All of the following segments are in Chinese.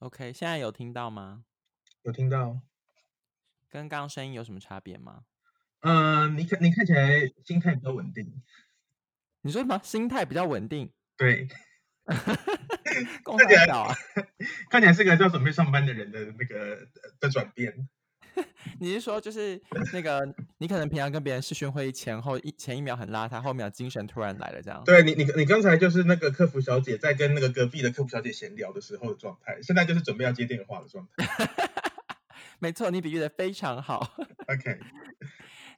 OK，现在有听到吗？有听到。跟刚刚声音有什么差别吗？呃，你看你看起来心态比较稳定。你说什么？心态比较稳定？对。看起来啊，看起来是个要准备上班的人的那个的转变。你是说，就是那个你可能平常跟别人视讯会议前后一前一秒很邋遢，后秒精神突然来了这样？对你，你你刚才就是那个客服小姐在跟那个隔壁的客服小姐闲聊的时候的状态，现在就是准备要接电话的状态。没错，你比喻的非常好。OK，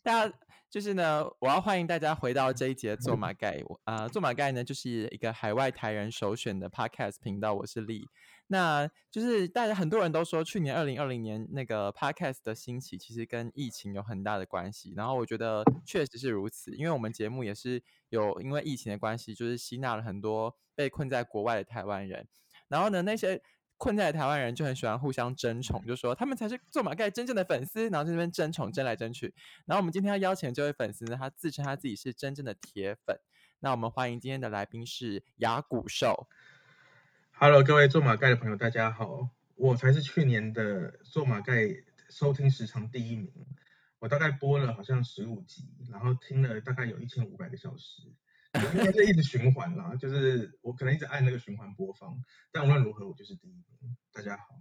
大家。就是呢，我要欢迎大家回到这一节做马盖。啊，做马盖呢，就是一个海外台人首选的 Podcast 频道。我是丽。那就是大家很多人都说，去年二零二零年那个 Podcast 的兴起，其实跟疫情有很大的关系。然后我觉得确实是如此，因为我们节目也是有因为疫情的关系，就是吸纳了很多被困在国外的台湾人。然后呢，那些。困在台湾人就很喜欢互相争宠，就说他们才是做马盖真正的粉丝，然后在那边争宠争来争去。然后我们今天要邀请这位粉丝呢，他自称他自己是真正的铁粉。那我们欢迎今天的来宾是雅古兽。Hello，各位做马盖的朋友，大家好，我才是去年的做马盖收听时长第一名，我大概播了好像十五集，然后听了大概有一千五百个小时。应该是一直循环啦，就是我可能一直按那个循环播放，但无论如何我就是第一名。大家好，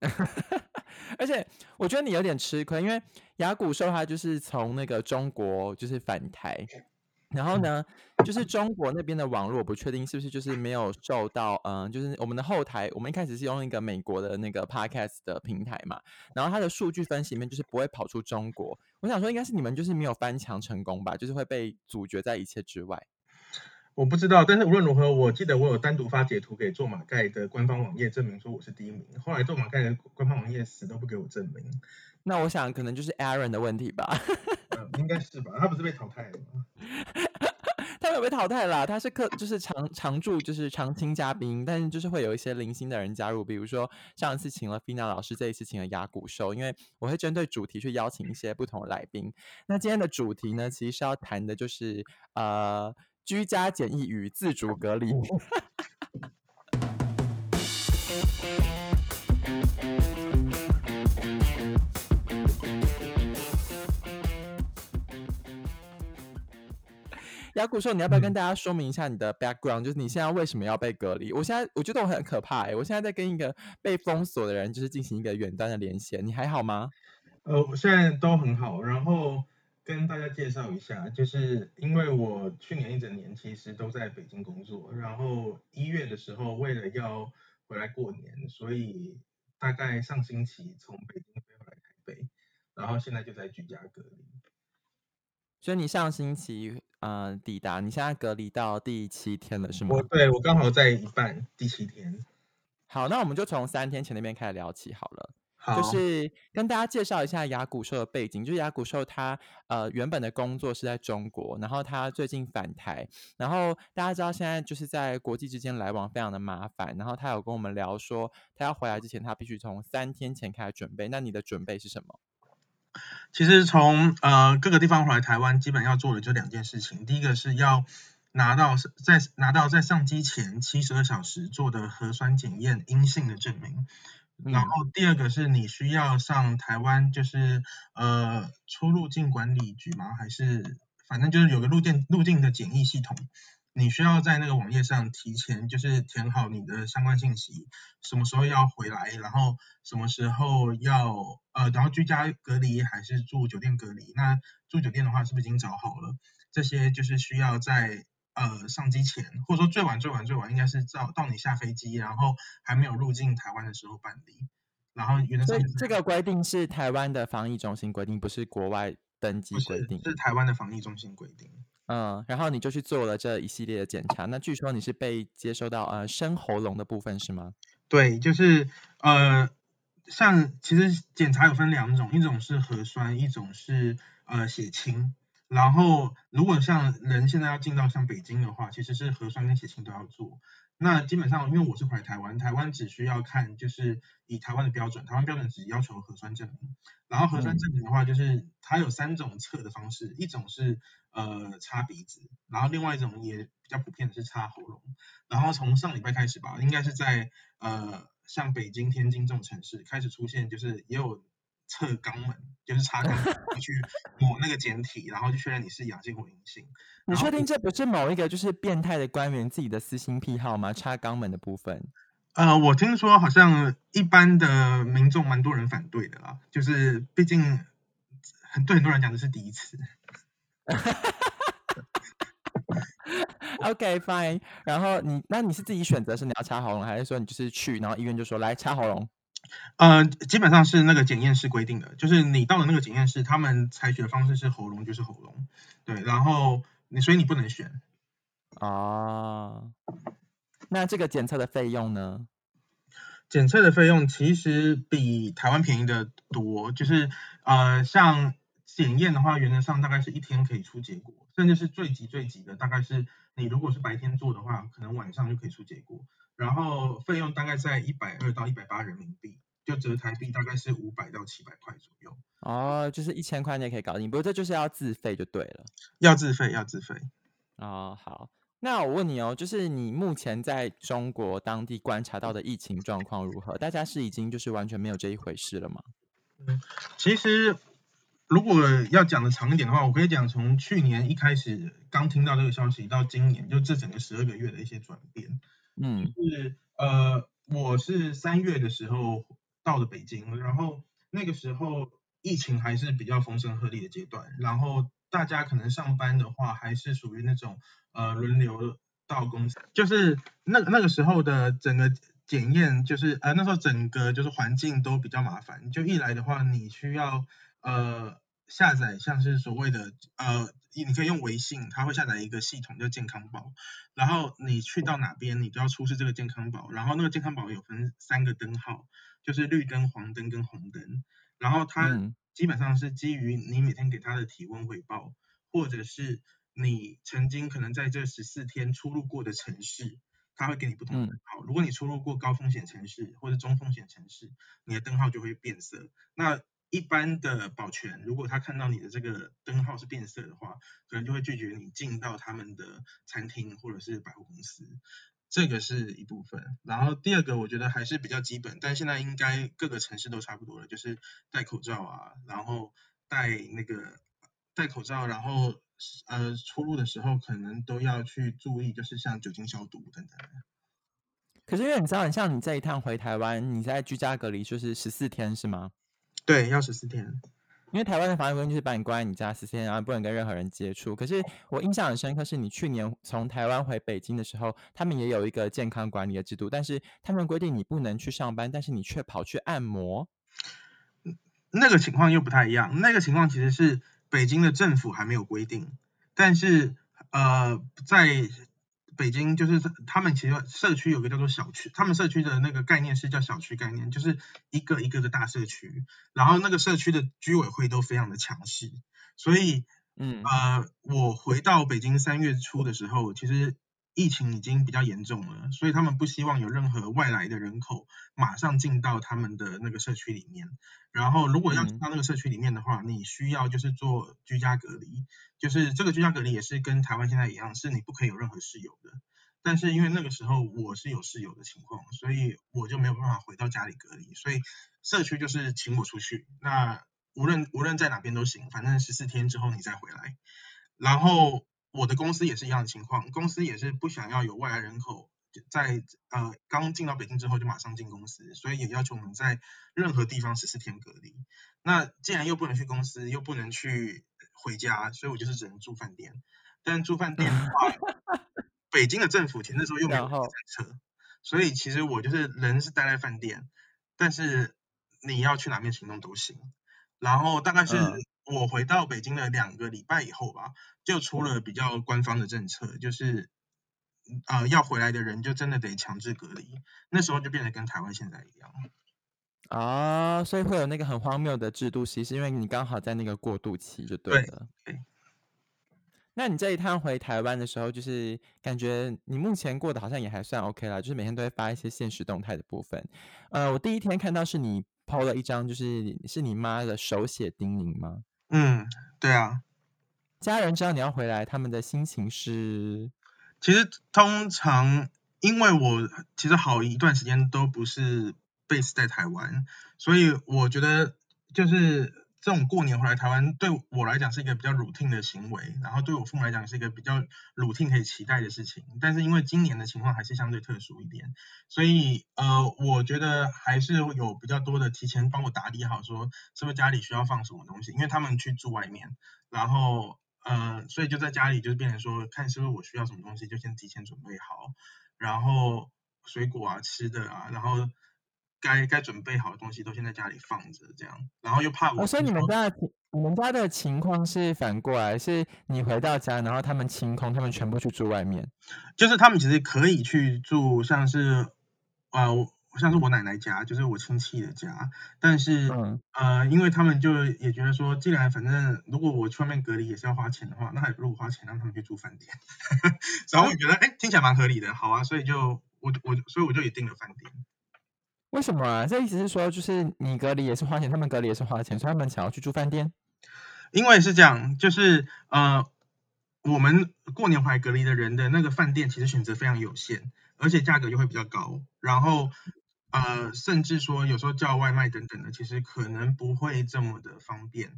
而且我觉得你有点吃亏，因为雅古兽它就是从那个中国就是返台，然后呢，就是中国那边的网络我不确定是不是就是没有受到，嗯，就是我们的后台，我们一开始是用一个美国的那个 podcast 的平台嘛，然后它的数据分析里面就是不会跑出中国。我想说应该是你们就是没有翻墙成功吧，就是会被阻绝在一切之外。我不知道，但是无论如何，我记得我有单独发截图给做马盖的官方网页证明说我是第一名。后来做马盖的官方网页死都不给我证明。那我想可能就是 Aaron 的问题吧。应该是吧？他不是被淘汰了吗？他没有被淘汰啦，他是客就是常常驻就是常青嘉宾，但是就是会有一些零星的人加入，比如说上一次请了 Fina 老师，这一次请了雅古兽，因为我会针对主题去邀请一些不同的来宾。那今天的主题呢，其实是要谈的就是呃。居家检疫与自主隔离。雅古说：“你要不要跟大家说明一下你的 background？就是你现在为什么要被隔离？我现在我觉得我很可怕哎！我现在在跟一个被封锁的人，就是进行一个远端的连线。你还好吗？呃，我现在都很好。然后。”跟大家介绍一下，就是因为我去年一整年其实都在北京工作，然后一月的时候为了要回来过年，所以大概上星期从北京飞回来台北，然后现在就在居家隔离。所以你上星期呃抵达，你现在隔离到第七天了是吗？我对我刚好在一半第七天。好，那我们就从三天前那边开始聊起好了。就是跟大家介绍一下雅古兽的背景，就是雅古兽他呃原本的工作是在中国，然后他最近返台，然后大家知道现在就是在国际之间来往非常的麻烦，然后他有跟我们聊说，他要回来之前他必须从三天前开始准备，那你的准备是什么？其实从呃各个地方回来台湾，基本要做的就两件事情，第一个是要拿到在拿到在上机前七十二小时做的核酸检验阴性的证明。然后第二个是你需要上台湾，就是呃出入境管理局吗？还是反正就是有个入境入境的检疫系统，你需要在那个网页上提前就是填好你的相关信息，什么时候要回来，然后什么时候要呃然后居家隔离还是住酒店隔离？那住酒店的话是不是已经找好了？这些就是需要在。呃，上机前，或者说最晚最晚最晚，应该是到到你下飞机，然后还没有入境台湾的时候办理。然后原则上，这个规定是台湾的防疫中心规定，不是国外登机规定，是台湾的防疫中心规定。嗯，然后你就去做了这一系列的检查。那据说你是被接收到呃生喉咙的部分是吗？对，就是呃，像其实检查有分两种，一种是核酸，一种是呃血清。然后，如果像人现在要进到像北京的话，其实是核酸跟血清都要做。那基本上，因为我是回台湾，台湾只需要看就是以台湾的标准，台湾标准只要求核酸证明。然后核酸证明的话，就是它有三种测的方式，一种是呃擦鼻子，然后另外一种也比较普遍的是擦喉咙。然后从上礼拜开始吧，应该是在呃像北京、天津这种城市开始出现，就是也有测肛门，就是插肛门去 抹那个简体，然后就确认你是阳性或阴性。你确定这不是某一个就是变态的官员自己的私心癖好吗？插肛门的部分？呃，我听说好像一般的民众蛮多人反对的啦，就是毕竟很对很多人讲的是第一次。OK fine，然后你那你是自己选择是你要插喉咙，还是说你就是去然后医院就说来插喉咙？呃，基本上是那个检验室规定的，就是你到了那个检验室，他们采取的方式是喉咙就是喉咙，对，然后你所以你不能选。啊，那这个检测的费用呢？检测的费用其实比台湾便宜的多，就是呃，像检验的话，原则上大概是一天可以出结果，甚至是最急最急的，大概是你如果是白天做的话，可能晚上就可以出结果。然后费用大概在一百二到一百八人民币，就折台币大概是五百到七百块左右。哦，就是一千块你也可以搞定，不过这就是要自费就对了。要自费，要自费。哦，好，那我问你哦，就是你目前在中国当地观察到的疫情状况如何？大家是已经就是完全没有这一回事了吗？嗯其实如果要讲的长一点的话，我可以讲从去年一开始刚听到这个消息到今年，就这整个十二个月的一些转变。嗯是呃，我是三月的时候到了北京，然后那个时候疫情还是比较风声鹤唳的阶段，然后大家可能上班的话还是属于那种呃轮流到公司，就是那那个时候的整个检验，就是呃那时候整个就是环境都比较麻烦，就一来的话你需要呃下载像是所谓的呃你可以用微信，它会下载一个系统叫健康宝。然后你去到哪边，你都要出示这个健康宝。然后那个健康宝有分三个灯号，就是绿灯、黄灯跟红灯。然后它嗯基本上是基于你每天给它的体温回报，或者是你曾经可能在这十四天出入过的城市，它会给你不同的灯号。如果你出入过高风险城市或者中风险城市，你的灯号就会变色。那一般的保全，如果他看到你的这个灯号是变色的话，可能就会拒绝你进到他们的餐厅或者是百货公司，这个是一部分。然后第二个，我觉得还是比较基本，但现在应该各个城市都差不多了，就是戴口罩啊，然后戴那个戴口罩，然后呃出入的时候可能都要去注意，就是像酒精消毒等等。可是因为你知道，像你这一趟回台湾，你在居家隔离就是十四天是吗？对，要十四天。因为台湾的防疫规定就是把你关在你家十四天，然后不能跟任何人接触。可是我印象很深刻，是你去年从台湾回北京的时候，他们也有一个健康管理的制度，但是他们规定你不能去上班，但是你却跑去按摩。那个情况又不太一样，那个情况其实是北京的政府还没有规定，但是呃，在北京就是他们其实社区有个叫做小区，他们社区的那个概念是叫小区概念，就是一个一个的大社区，然后那个社区的居委会都非常的强势，所以嗯。呃，我回到北京三月初的时候，其实疫情已经比较严重了，所以他们不希望有任何外来的人口马上进到他们的那个社区里面。然后，如果要进嗯到那个社区里面的话，你需要就是做居家隔离，就是这个居家隔离也是跟台湾现在一样，是你不可以有任何室友的。但是因为那个时候我是有室友的情况，所以我就没有办法回到家里隔离，所以社区就是请我出去，那无论无论在哪边都行，反正十四天之后你再回来。然后我的公司也是一样的情况，公司也是不想要有外来人口在呃刚进到北京之后就马上进公司，所以也要求我们在任何地方十四天隔离。那既然又不能去公司，又不能去回家，所以我就是只能住饭店。但住饭店的话，北京的政府其实那时候又没有然后政策，所以其实我就是人是待在饭店，但是你要去哪边行动都行。然后大概是嗯我回到北京的两个礼拜以后吧，就出了比较官方的政策，就是呃要回来的人就真的得强制隔离。那时候就变得跟台湾现在一样。啊，所以会有那个很荒谬的制度，其实因为你刚好在那个过渡期就对对了。对那你这一趟回台湾的时候，就是感觉你目前过得好像也还算 OK 啦，就是每天都会发一些现实动态的部分。呃，我第一天看到是你 PO 了一张，就是是你妈的手写叮咛吗？嗯，对啊。家人知道你要回来，他们的心情是其实通常因为我其实好一段时间都不是 base 在台湾，所以我觉得就是这种过年回来台湾对我来讲是一个比较 routine 的行为，然后对我父母来讲是一个比较 routine 可以期待的事情。但是因为今年的情况还是相对特殊一点，所以呃，我觉得还是有比较多的提前帮我打理好，说是不是家里需要放什么东西，因为他们去住外面，然后呃，所以就在家里就是变成说，看是不是我需要什么东西，就先提前准备好。然后水果啊、吃的啊，然后该该准备好的东西都先在家里放着，这样，然后又怕我。所以你们家的你们家的情况是反过来，是你回到家，然后他们清空，他们全部去住外面。就是他们其实可以去住，像是呃。像是我奶奶家，就是我亲戚的家，但是呃，因为他们就也觉得说，既然反正如果我去外面隔离也是要花钱的话，那还不如花钱让他们去住饭店。然后我觉得，哎，听起来蛮合理的，好啊，所以就我我所以我就也订了饭店。为什么啊？这意思是说，就是你隔离也是花钱，他们隔离也是花钱，所以他们想要去住饭店。因为是这样，就是呃，我们过年回来隔离的人的那个饭店其实选择非常有限，而且价格又会比较高，然后。呃，甚至说有时候叫外卖等等的，其实可能不会这么的方便，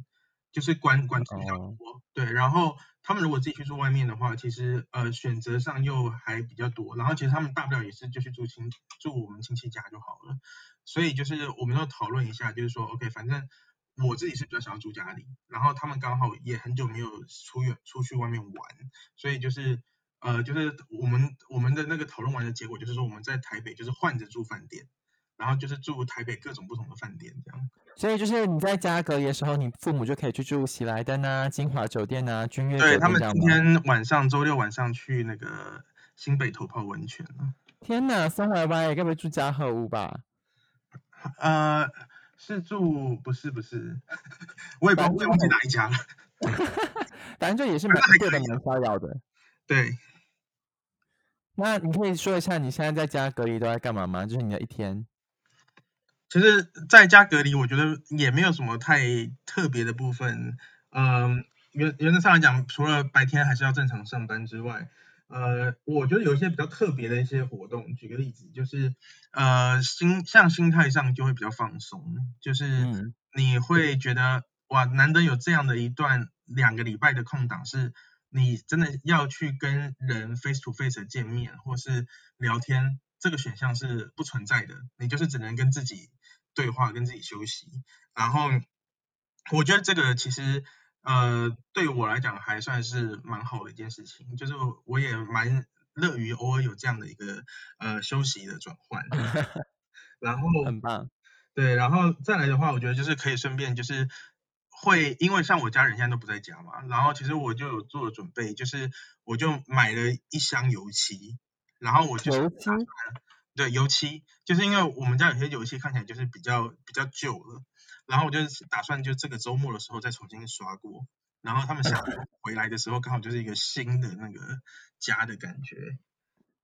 就是关关比较多。对，然后他们如果自己去住外面的话，其实呃选择上又还比较多。然后其实他们大不了也是就去住亲住我们亲戚家就好了。所以就是我们要讨论一下，就是说 OK，反正我自己是比较想要住家里，然后他们刚好也很久没有出远出去外面玩，所以就是。呃，就是我们我们的那个讨论完的结果，就是说我们在台北就是换着住饭店，然后就是住台北各种不同的饭店这样。所以就是你在家隔离的时候，你父母就可以去住喜来登啊、金华酒店啊、君悦对他们今天晚上周六晚上去那个新北头泡温泉啊。天哪，松歪歪，该不会住嘉和屋吧？呃，是住不是不是，我也不我也忘记哪一家了。反正就也是蛮贵的，蛮逍遥的。对。那你可以说一下你现在在家隔离都在干嘛吗？就是你的一天。其实在家隔离，我觉得也没有什么太特别的部分。嗯，原原则上来讲，除了白天还是要正常上班之外，呃，我觉得有一些比较特别的一些活动。举个例子，就是呃心像心态上就会比较放松，就是你会觉得哇，难得有这样的一段两个礼拜的空档是。你真的要去跟人 face to face 见面，或是聊天，这个选项是不存在的。你就是只能跟自己对话，跟自己休息。然后，我觉得这个其实，呃，对我来讲还算是蛮好的一件事情。就是我也蛮乐于偶尔有这样的一个呃休息的转换。然后很棒。对，然后再来的话，我觉得就是可以顺便就是。会，因为像我家人现在都不在家嘛，然后其实我就有做了准备，就是我就买了一箱油漆，然后我就油漆，对，油漆，就是因为我们家有些油漆看起来就是比较比较旧了，然后我就打算就这个周末的时候再重新刷过，然后他们下 回来的时候刚好就是一个新的那个家的感觉。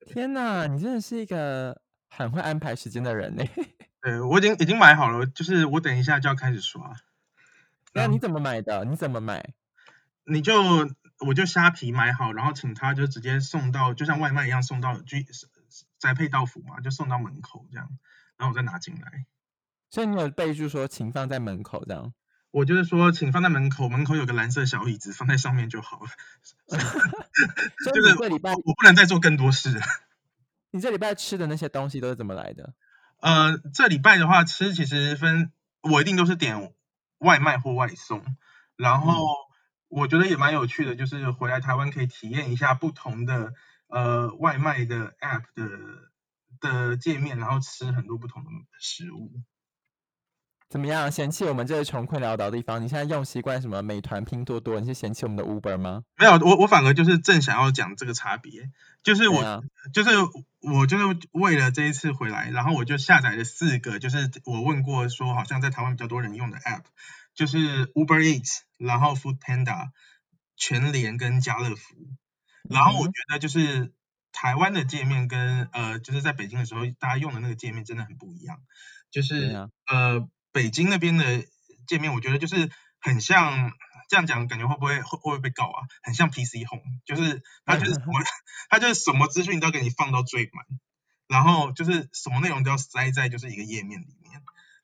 天哪，你真的是一个很会安排时间的人呢。对，我已经已经买好了，就是我等一下就要开始刷。那你怎么买的？你怎么买？你就我就虾皮买好，然后请他就直接送到，就像外卖一样送到居宅配到府嘛，就送到门口这样，然后我再拿进来。所以你有备注说，请放在门口这样。我就是说，请放在门口，门口有个蓝色小椅子，放在上面就好了。就是这礼拜我不能再做更多事。你这礼拜吃的那些东西都是怎么来的？呃，这礼拜的话，吃其实分，我一定都是点。外卖或外送，然后我觉得也蛮有趣的，就是回来台湾可以体验一下不同的呃外卖的 app 的的界面，然后吃很多不同的食物。怎么样？嫌弃我们这个穷困潦倒的地方？你现在用习惯什么美团、拼多多？你是嫌弃我们的 Uber 吗？没有，我我反而就是正想要讲这个差别，就是我就是我就是为了这一次回来，然后我就下载了四个，就是我问过说好像在台湾比较多人用的 app，就是 Uber Eats，然后 Food Panda、全联跟家乐福，然后我觉得就是台湾的界面跟呃就是在北京的时候大家用的那个界面真的很不一样，就是呃。北京那边的界面，我觉得就是很像这样讲，感觉会不会会会不会被告啊？很像 PC Home，就是它就是什么，它就是什么资讯都给你放到最满，然后就是什么内容都要塞在就是一个页面里面。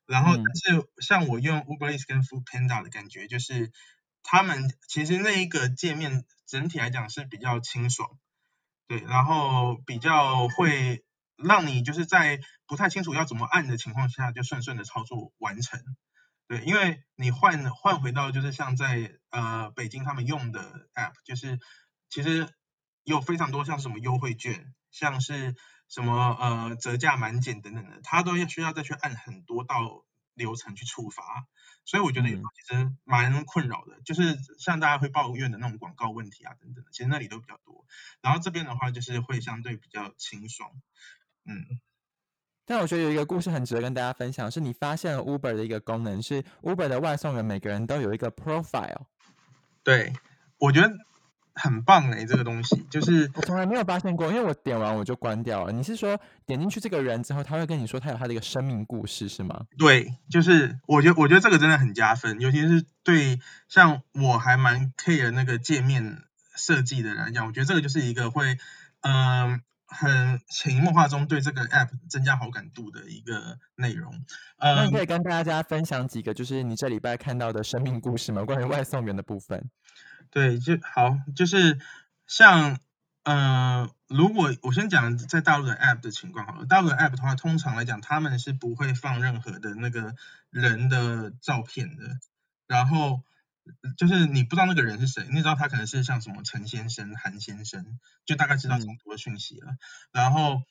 然后，但是像我用 Uber Eats 跟 Food Panda 的感觉，就是他们其实那一个界面整体来讲是比较清爽，对，然后比较会让你就是在不太清楚要怎么按的情况下，就顺顺的操作完成。对，因为你换换回到就是像在呃北京他们用的 App，就是其实有非常多像什么优惠券，像是。什么呃折价满减等等的，他都要需要再去按很多道流程去触发，所以我觉得有其实蛮困扰的，就是像大家会抱怨的那种广告问题啊等等的，其实那里都比较多。然后这边的话就是会相对比较清爽，嗯。但我觉得有一个故事很值得跟大家分享，是你发现了 Uber 的一个功能，是 Uber 的外送员每个人都有一个 profile。对，我觉得。很棒哎，这个东西就是我从来没有发现过，因为我点完我就关掉了。你是说点进去这个人之后，他会跟你说他有他的一个生命故事是吗？对，就是我觉得我觉得这个真的很加分，尤其是对像我还蛮 care 那个界面设计的人来讲，我觉得这个就是一个会嗯很潜移默化中对这个 app 增加好感度的一个内容。呃那你可以跟大家分享几个就是你这礼拜看到的生命故事吗？关于外送员的部分。对，就好，就是像，呃，如果我先讲在大陆的 app 的情况好了，大陆的 app 的话，通常来讲，他们是不会放任何的那个人的照片的，然后就是你不知道那个人是谁，你知道他可能是像什么陈先生、韩先生，就大概知道这么多讯息了。然后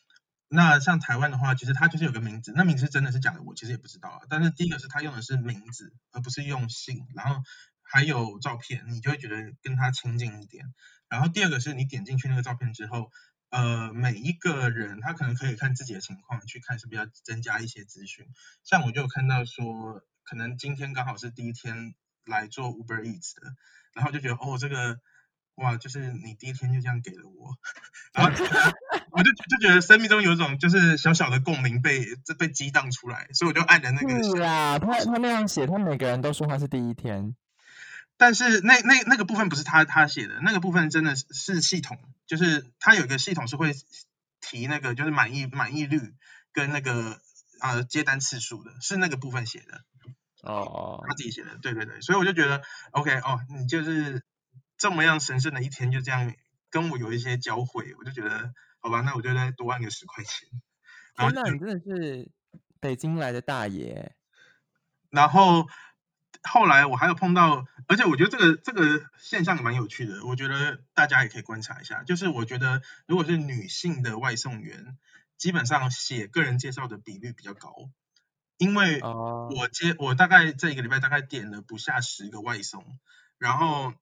那像台湾的话，其实他就是有个名字，那名字是真的是假的，我其实也不知道啊。但是第一个是他用的是名字，而不是用姓，然后。还有照片，你就会觉得跟他亲近一点。然后第二个是你点进去那个照片之后，呃，每一个人他可能可以看自己的情况，去看是不是要增加一些资讯。像我就有看到说，可能今天刚好是第一天来做 Uber Eats 的，然后就觉得哦，这个哇，就是你第一天就这样给了我，然后我就就觉得生命中有一种就是小小的共鸣被这被激荡出来，所以我就按了那个。是啊，他他那样写，他每个人都说他是第一天。但是那那那个部分不是他他写的，那个部分真的是是系统，就是他有一个系统是会提那个就是满意满意率跟那个呃接单次数的，是那个部分写的哦，他自己写的，对对对，所以我就觉得 OK 哦，你就是这么样神圣的一天就这样跟我有一些交汇，我就觉得好吧，那我就再多按个十块钱。天哪，你真的是北京来的大爷，然后。后来我还有碰到，而且我觉得这个这个现象蛮有趣的，我觉得大家也可以观察一下。就是我觉得如果是女性的外送员，基本上写个人介绍的比率比较高，因为我接我大概这一个礼拜大概点了不下十个外送，然后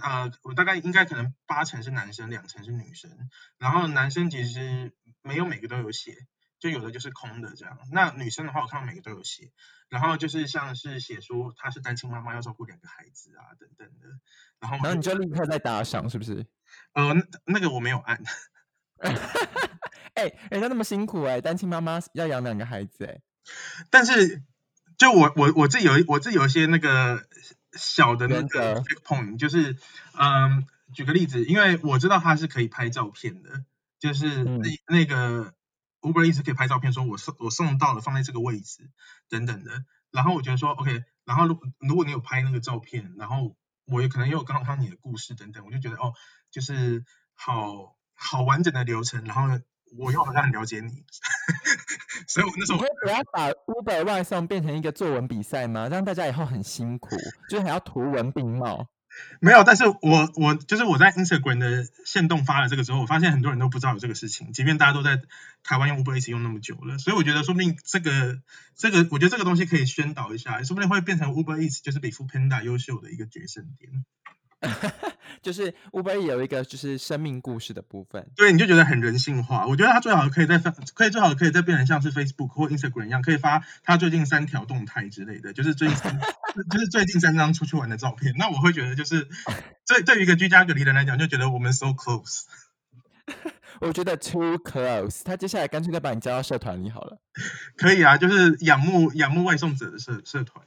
呃我大概应该可能八成是男生，两成是女生，然后男生其实没有每个都有写。就有的就是空的这样，那女生的话，我看到每个都有写，然后就是像是写说她是单亲妈妈，要照顾两个孩子啊等等的，然后然后你就立刻在打赏是不是？呃，那个我没有按。哎，人家那么辛苦哎，单亲妈妈要养两个孩子哎，但是就我我我自己有我自己有一些那个小的那个 point，就是嗯，举个例子，因为我知道它是可以拍照片的，就是那那个。Uber 一直可以拍照片，说我送我送到了，放在这个位置等等的。然后我觉得说 OK，然后如如果你有拍那个照片，然后我也可能也有刚好看你的故事等等，我就觉得哦，就是好好完整的流程。然后我又好像很了解你，所以我那时候我要把 Uber 外送变成一个作文比赛吗？让大家以后很辛苦，就是还要图文并茂。没有，但是我我就是我在 Instagram 的线动发了这个之后，我发现很多人都不知道有这个事情，即便大家都在台湾用 Uber 一起用那么久了，所以我觉得说不定这个这个，我觉得这个东西可以宣导一下，说不定会变成 Uber Eats 就是比 Food Panda 优秀的一个决胜点。就是 Uber 有一个就是生命故事的部分，对，你就觉得很人性化。我觉得它最好可以再发，可以最好可以再变成像是 Facebook 或 Instagram 一样，可以发他最近三条动态之类的，就是最近 就是最近三张出去玩的照片。那我会觉得就是 对对于一个居家隔离的人来讲，就觉得我们 so close。我觉得 too close。他接下来干脆再把你加到社团里好了。可以啊，就是仰慕仰慕外送者的社社团。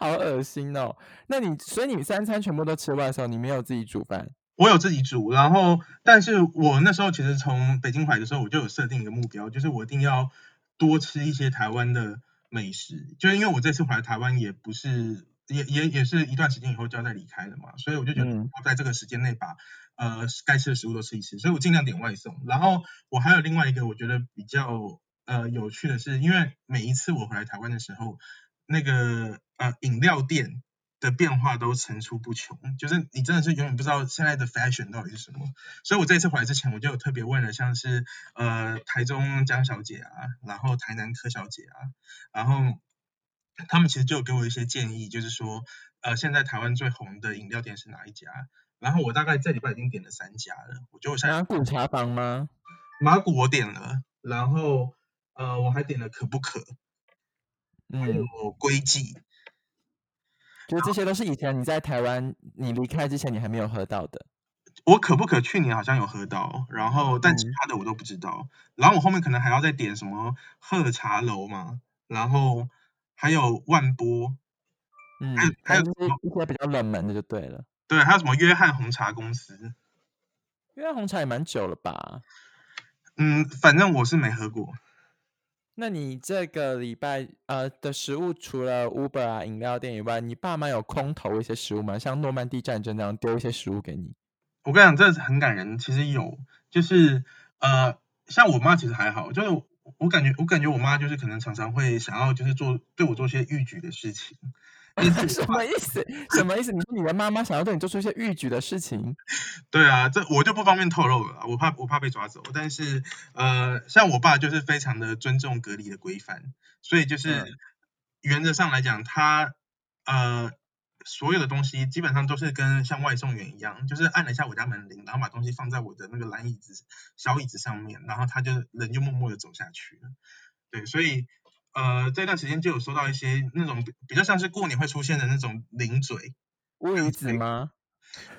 好恶心哦！那你所以你三餐全部都吃外送，你没有自己煮饭？我有自己煮，然后但是我那时候其实从北京回来的时候，我就有设定一个目标，就是我一定要多吃一些台湾的美食，就是因为我这次回来台湾也不是也也也是一段时间以后就要再离开了嘛，所以我就觉得要在这个时间内把呃该吃的食物都吃一吃，所以我尽量点外送。然后我还有另外一个我觉得比较呃有趣的是，因为每一次我回来台湾的时候，那个呃饮料店的变化都层出不穷，就是你真的是永远不知道现在的 fashion 到底是什么。所以我这一次回来之前，我就有特别问了，像是呃台中江小姐啊，然后台南柯小姐啊，然后他们其实就有给我一些建议，就是说呃现在台湾最红的饮料店是哪一家？然后我大概这礼拜已经点了三家了，我觉得我现在马古茶坊吗？马古我点了，然后呃我还点了可不可，还有嗯，龟记，就是这些都是以前你在台湾你离开之前你还没有喝到的。我可不可去年好像有喝到，然后但其嗯他的我都不知道。然后我后面可能还要再点什么喝茶楼嘛，然后还有万波，嗯还有，还有就是一些比较冷门的就对了。对，还有什么约翰红茶公司。约翰红茶也蛮久了吧？嗯，反正我是没喝过。那你这个礼拜呃的食物，除了 Uber 啊饮料店以外，你爸妈有空投一些食物吗？像诺曼底战争那样丢一些食物给你？我跟你讲，这很感人。其实有，就是呃，像我妈其实还好，就是我感觉我感觉我妈就是可能常常会想要就是做对我做些逾矩的事情。什么意思？什么意思？你说你的妈妈想要对你做出一些逾矩的事情？对啊，这我就不方便透露了啊，我怕我怕被抓走。但是呃，像我爸就是非常的尊重隔离的规范，所以就是嗯原则上来讲，他呃所有的东西基本上都是跟像外送员一样，就是按了一下我家门铃，然后把东西放在我的那个蓝椅子小椅子上面，然后他就人就默默的走下去了。对，所以呃这段时间就有收到一些那种比比较像是过年会出现的那种零嘴，乌鱼子吗？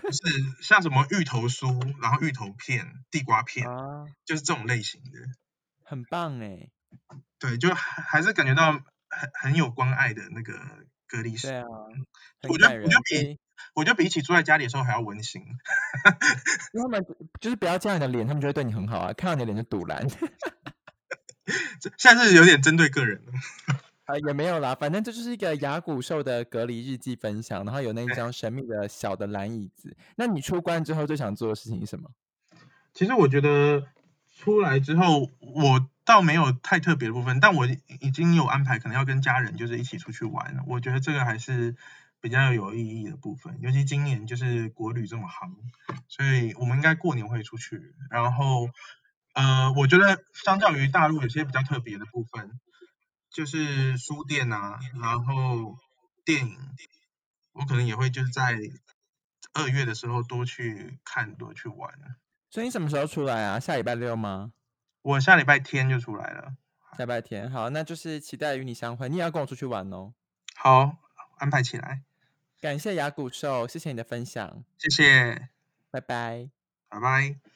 就是像什么芋头酥，然后芋头片、地瓜片，啊，就是这种类型的。很棒哎。对，就还还是感觉到很很有关爱的那个隔离室。对啊，我觉得我觉得。比我觉得比起住在家里的时候还要温馨。因为他们就是不要这样你的脸，他们就会对你很好啊。看到你的脸就堵拦。这现在是有点针对个人了。啊，也没有啦，反正这就是一个雅古兽的隔离日记分享，然后有那一张神秘的小的蓝椅子。那你出关之后最想做的事情是什么？其实我觉得出来之后，我倒没有太特别的部分，但我已经有安排，可能要跟家人就是一起出去玩了。我觉得这个还是比较有意义的部分，尤其今年就是国旅这么行，所以我们应该过年会出去。然后，呃，我觉得相较于大陆有些比较特别的部分，就是书店啊，然后电影，我可能也会就是在二月的时候多去看，多去玩。所以你什么时候出来啊？下礼拜六吗？我下礼拜天就出来了。下礼拜天，好，那就是期待与你相会。你也要跟我出去玩哦。好，安排起来，感谢雅古兽，谢谢你的分享，谢谢，拜拜。拜拜。